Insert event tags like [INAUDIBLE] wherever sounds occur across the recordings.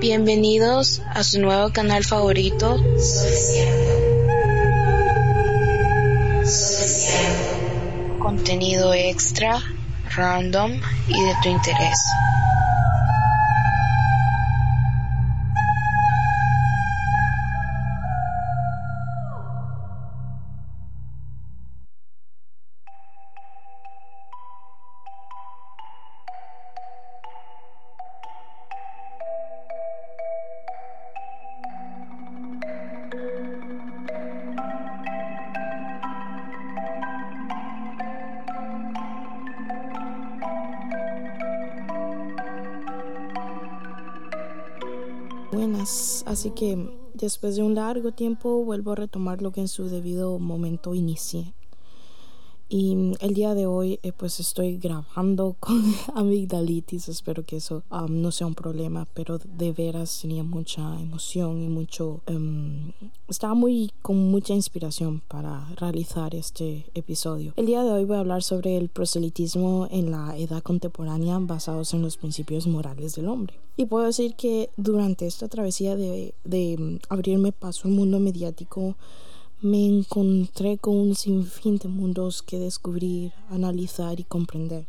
Bienvenidos a su nuevo canal favorito. Contenido extra, random y de tu interés. Buenas, así que después de un largo tiempo vuelvo a retomar lo que en su debido momento inicié. Y el día de hoy eh, pues estoy grabando [LAUGHS] con amigdalitis, espero que eso no sea un problema, pero de veras tenía mucha emoción y mucho... Um, estaba muy con mucha inspiración para realizar este episodio. El día de hoy voy a hablar sobre el proselitismo en la edad contemporánea basados en los principios morales del hombre. Y puedo decir que durante esta travesía de, de um, abrirme paso al mundo mediático, me encontré con un sinfín de mundos que descubrir, analizar y comprender.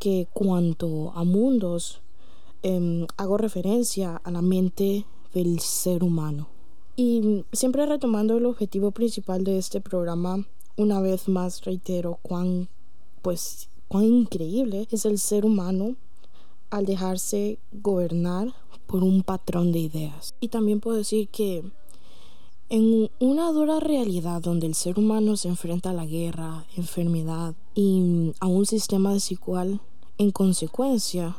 Que cuanto a mundos, em, hago referencia a la mente del ser humano. Y siempre retomando el objetivo principal de este programa, una vez más reitero cuán, pues, cuán increíble es el ser humano al dejarse gobernar por un patrón de ideas. Y también puedo decir que en una dura realidad donde el ser humano se enfrenta a la guerra, enfermedad y a un sistema desigual, en consecuencia,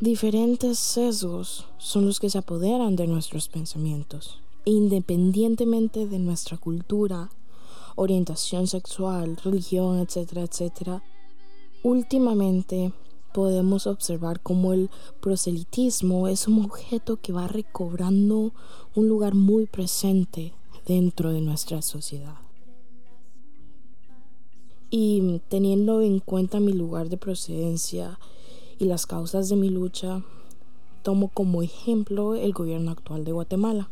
diferentes sesgos son los que se apoderan de nuestros pensamientos. Independientemente de nuestra cultura, orientación sexual, religión, etcétera, etcétera, últimamente podemos observar cómo el proselitismo es un objeto que va recobrando un lugar muy presente dentro de nuestra sociedad. Y teniendo en cuenta mi lugar de procedencia y las causas de mi lucha, tomo como ejemplo el gobierno actual de Guatemala.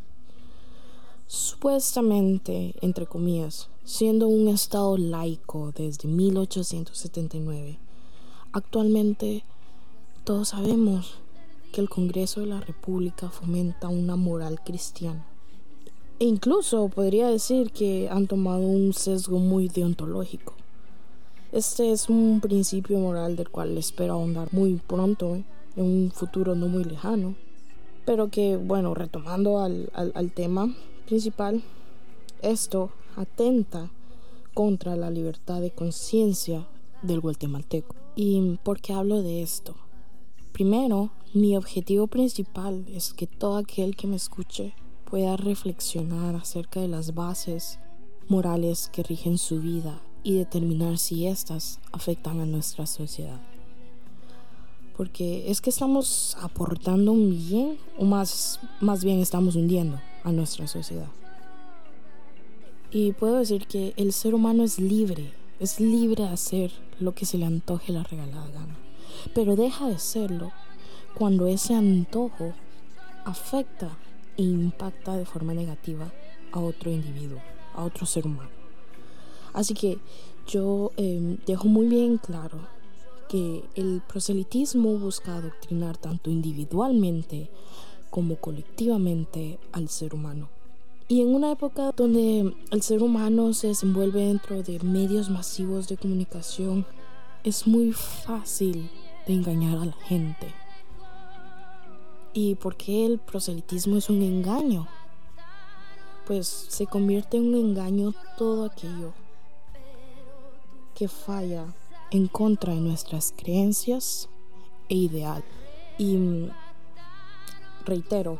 Supuestamente, entre comillas, siendo un estado laico desde 1879, Actualmente todos sabemos que el Congreso de la República fomenta una moral cristiana. E incluso podría decir que han tomado un sesgo muy deontológico. Este es un principio moral del cual espero ahondar muy pronto, ¿eh? en un futuro no muy lejano. Pero que, bueno, retomando al, al tema principal, esto atenta contra la libertad de conciencia del guatemalteco. ¿Y por qué hablo de esto? Primero, mi objetivo principal es que todo aquel que me escuche pueda reflexionar acerca de las bases morales que rigen su vida y determinar si éstas afectan a nuestra sociedad. Porque es que estamos aportando un bien o más, más bien estamos hundiendo a nuestra sociedad. Y puedo decir que el ser humano es libre es libre de hacer lo que se le antoje la regalada gana, pero deja de serlo cuando ese antojo afecta e impacta de forma negativa a otro individuo, a otro ser humano. Así que yo em, dejo muy bien claro que el proselitismo busca adoctrinar tanto individualmente como colectivamente al ser humano. Y en una época donde el ser humano se desenvuelve dentro de medios masivos de comunicación, es muy fácil de engañar a la gente. ¿Y por qué el proselitismo es un engaño? Pues se convierte en un engaño todo aquello que falla en contra de nuestras creencias e ideal. Y mm, reitero,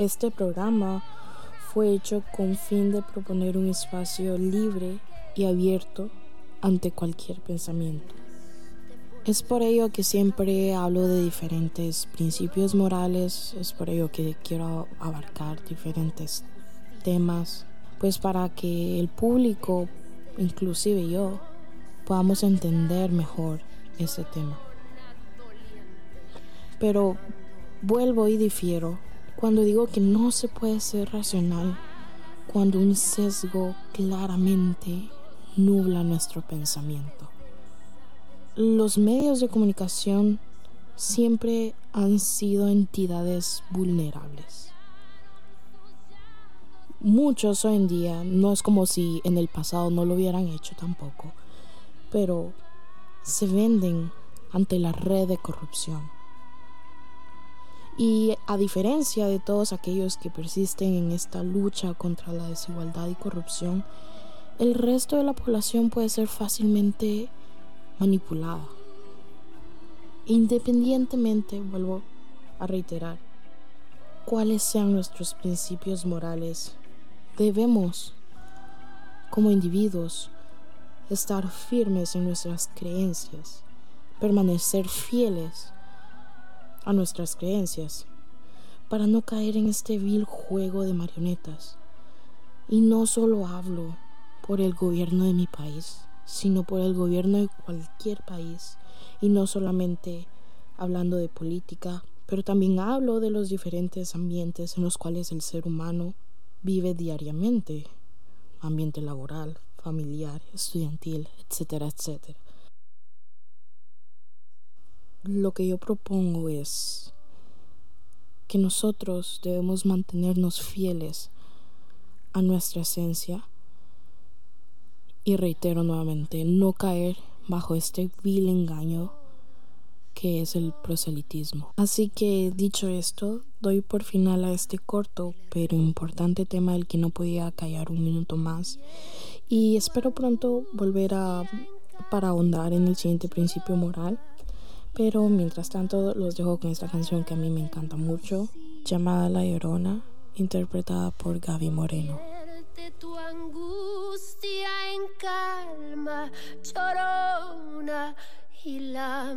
este programa fue hecho con fin de proponer un espacio libre y abierto ante cualquier pensamiento. Es por ello que siempre hablo de diferentes principios morales, es por ello que quiero abarcar diferentes temas, pues para que el público, inclusive yo, podamos entender mejor ese tema. Pero Vuelvo y difiero cuando digo que no se puede ser racional cuando un sesgo claramente nubla nuestro pensamiento. Los medios de comunicación siempre han sido entidades vulnerables. Muchos hoy en día, no es como si en el pasado no lo hubieran hecho tampoco, pero se venden ante la red de corrupción. Y a diferencia de todos aquellos que persisten en esta lucha contra la desigualdad y corrupción, el resto de la población puede ser fácilmente manipulada. Independientemente, vuelvo a reiterar, cuáles sean nuestros principios morales, debemos, como individuos, estar firmes en nuestras creencias, permanecer fieles a nuestras creencias, para no caer en este vil juego de marionetas. Y no solo hablo por el gobierno de mi país, sino por el gobierno de cualquier país, y no solamente hablando de política, pero también hablo de los diferentes ambientes en los cuales el ser humano vive diariamente, ambiente laboral, familiar, estudiantil, etcétera, etcétera. Lo que yo propongo es que nosotros debemos mantenernos fieles a nuestra esencia y reitero nuevamente, no caer bajo este vil engaño que es el proselitismo. Así que dicho esto, doy por final a este corto pero importante tema del que no podía callar un minuto más y espero pronto volver a para ahondar en el siguiente principio moral. Pero mientras tanto los dejo con esta canción que a mí me encanta mucho, llamada La Llorona, interpretada por Gaby Moreno. tu angustia en calma, llorona y la.